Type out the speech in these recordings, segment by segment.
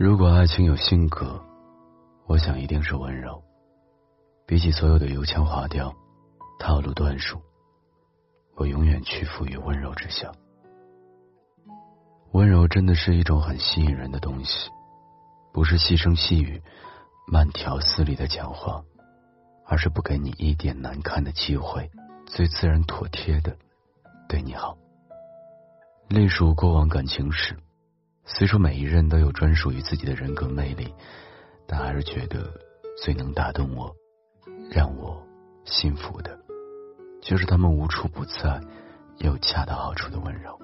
如果爱情有性格，我想一定是温柔。比起所有的油腔滑调、套路段数，我永远屈服于温柔之下。温柔真的是一种很吸引人的东西，不是细声细语、慢条斯理的讲话，而是不给你一点难堪的机会，最自然妥帖的对你好。隶属过往感情史。虽说每一任都有专属于自己的人格魅力，但还是觉得最能打动我、让我幸福的，就是他们无处不在又恰到好处的温柔。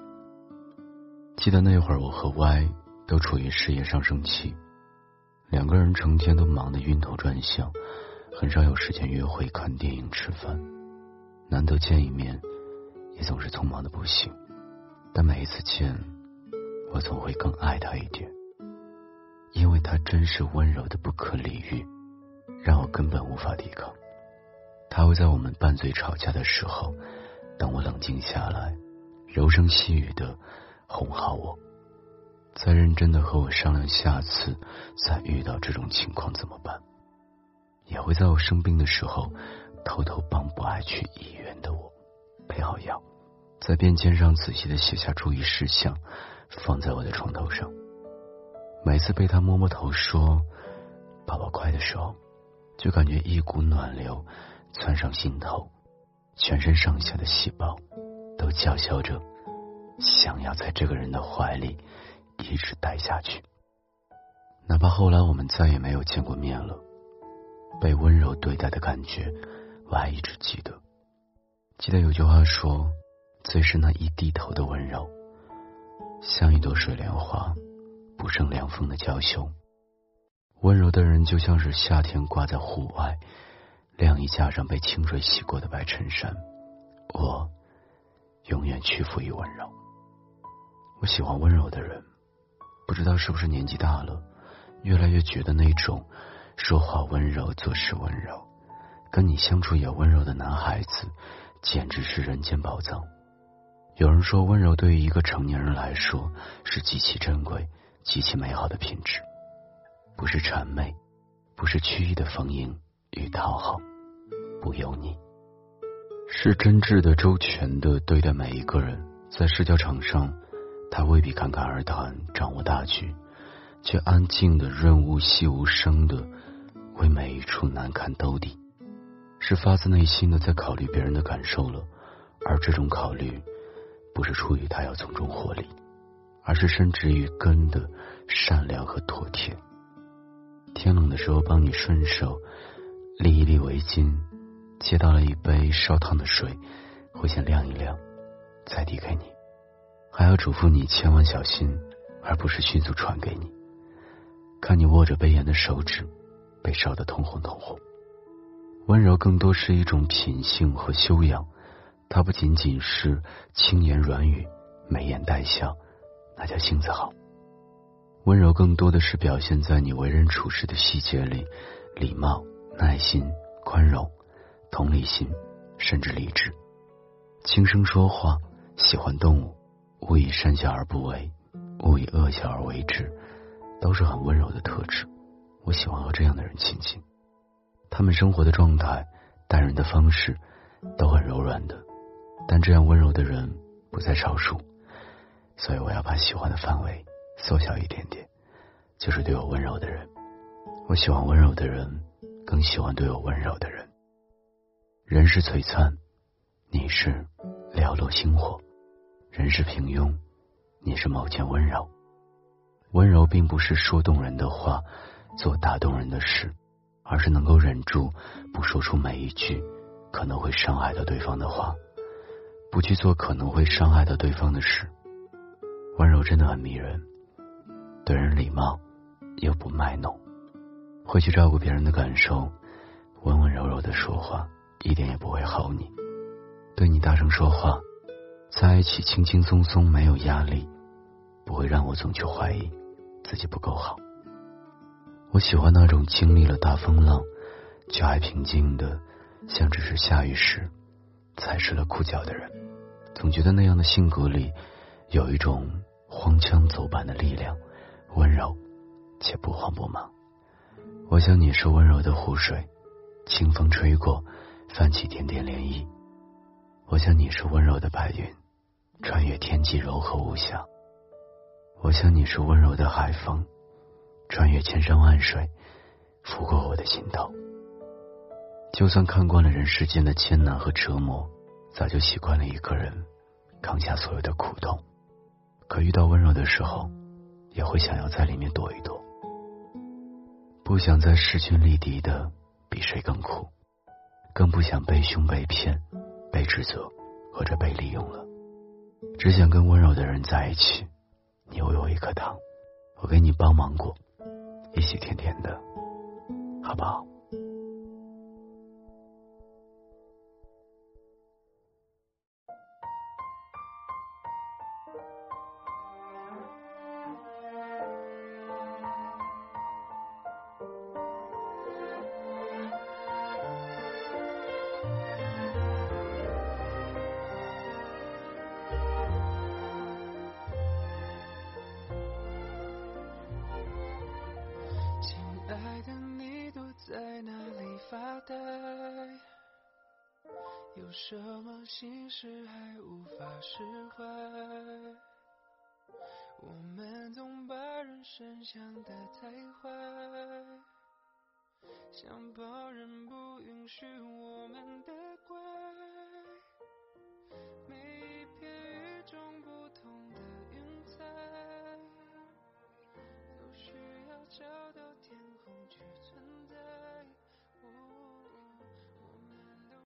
记得那会儿，我和 Y 都处于事业上升期，两个人成天都忙得晕头转向，很少有时间约会、看电影、吃饭，难得见一面，也总是匆忙的不行。但每一次见。我总会更爱他一点，因为他真是温柔的不可理喻，让我根本无法抵抗。他会在我们拌嘴吵架的时候，等我冷静下来，柔声细语的哄好我，再认真的和我商量下次再遇到这种情况怎么办。也会在我生病的时候，偷偷帮不爱去医院的我配好药，在便签上仔细的写下注意事项。放在我的床头上。每次被他摸摸头说“宝宝快”的时候，就感觉一股暖流窜上心头，全身上下的细胞都叫嚣着想要在这个人的怀里一直待下去。哪怕后来我们再也没有见过面了，被温柔对待的感觉我还一直记得。记得有句话说：“最是那一低头的温柔。”像一朵水莲花，不胜凉风的娇羞。温柔的人就像是夏天挂在户外晾衣架上被清水洗过的白衬衫。我永远屈服于温柔。我喜欢温柔的人，不知道是不是年纪大了，越来越觉得那种说话温柔、做事温柔、跟你相处也温柔的男孩子，简直是人间宝藏。有人说，温柔对于一个成年人来说是极其珍贵、极其美好的品质，不是谄媚，不是曲意的逢迎与讨好，不油腻，是真挚的、周全的对待每一个人。在社交场上，他未必侃侃而谈、掌握大局，却安静的、润物细无声的为每一处难堪兜底，是发自内心的在考虑别人的感受了，而这种考虑。不是出于他要从中获利，而是深植于根的善良和妥帖。天冷的时候，帮你顺手立一立围巾，接到了一杯烧烫的水，会先晾一晾，再递给你，还要嘱咐你千万小心，而不是迅速传给你。看你握着杯沿的手指被烧得通红通红，温柔更多是一种品性和修养。他不仅仅是轻言软语、眉眼带笑，那叫性子好。温柔更多的是表现在你为人处事的细节里，礼貌、耐心、宽容、同理心，甚至理智。轻声说话，喜欢动物，勿以善小而不为，勿以恶小而为之，都是很温柔的特质。我喜欢和这样的人亲近，他们生活的状态、待人的方式，都很柔软的。但这样温柔的人不在少数，所以我要把喜欢的范围缩小一点点，就是对我温柔的人。我喜欢温柔的人，更喜欢对我温柔的人。人是璀璨，你是寥落星火；人是平庸，你是某件温柔。温柔并不是说动人的话，做打动人的事，而是能够忍住不说出每一句可能会伤害到对方的话，不去做可能会伤害到对方的事。温柔真的很迷人，对人礼貌又不卖弄，会去照顾别人的感受，温温柔柔的说话，一点也不会吼你。对你大声说话，在一起轻轻松松没有压力，不会让我总去怀疑自己不够好。我喜欢那种经历了大风浪，却还平静的，像只是下雨时踩湿了裤脚的人。总觉得那样的性格里有一种荒腔走板的力量，温柔且不慌不忙。我想你是温柔的湖水，清风吹过，泛起点点涟漪。我想你是温柔的白云，穿越天际，柔和无瑕。我想你是温柔的海风，穿越千山万水，拂过我的心头。就算看惯了人世间的艰难和折磨，早就习惯了一个人扛下所有的苦痛。可遇到温柔的时候，也会想要在里面躲一躲，不想再势均力敌的比谁更苦，更不想被凶被骗。被指责或者被利用了，只想跟温柔的人在一起。你喂我一颗糖，我给你包芒果，一起甜甜的，好不好？发呆，有什么心事还无法释怀？我们总把人生想得太坏，想旁人不允许我们的怪。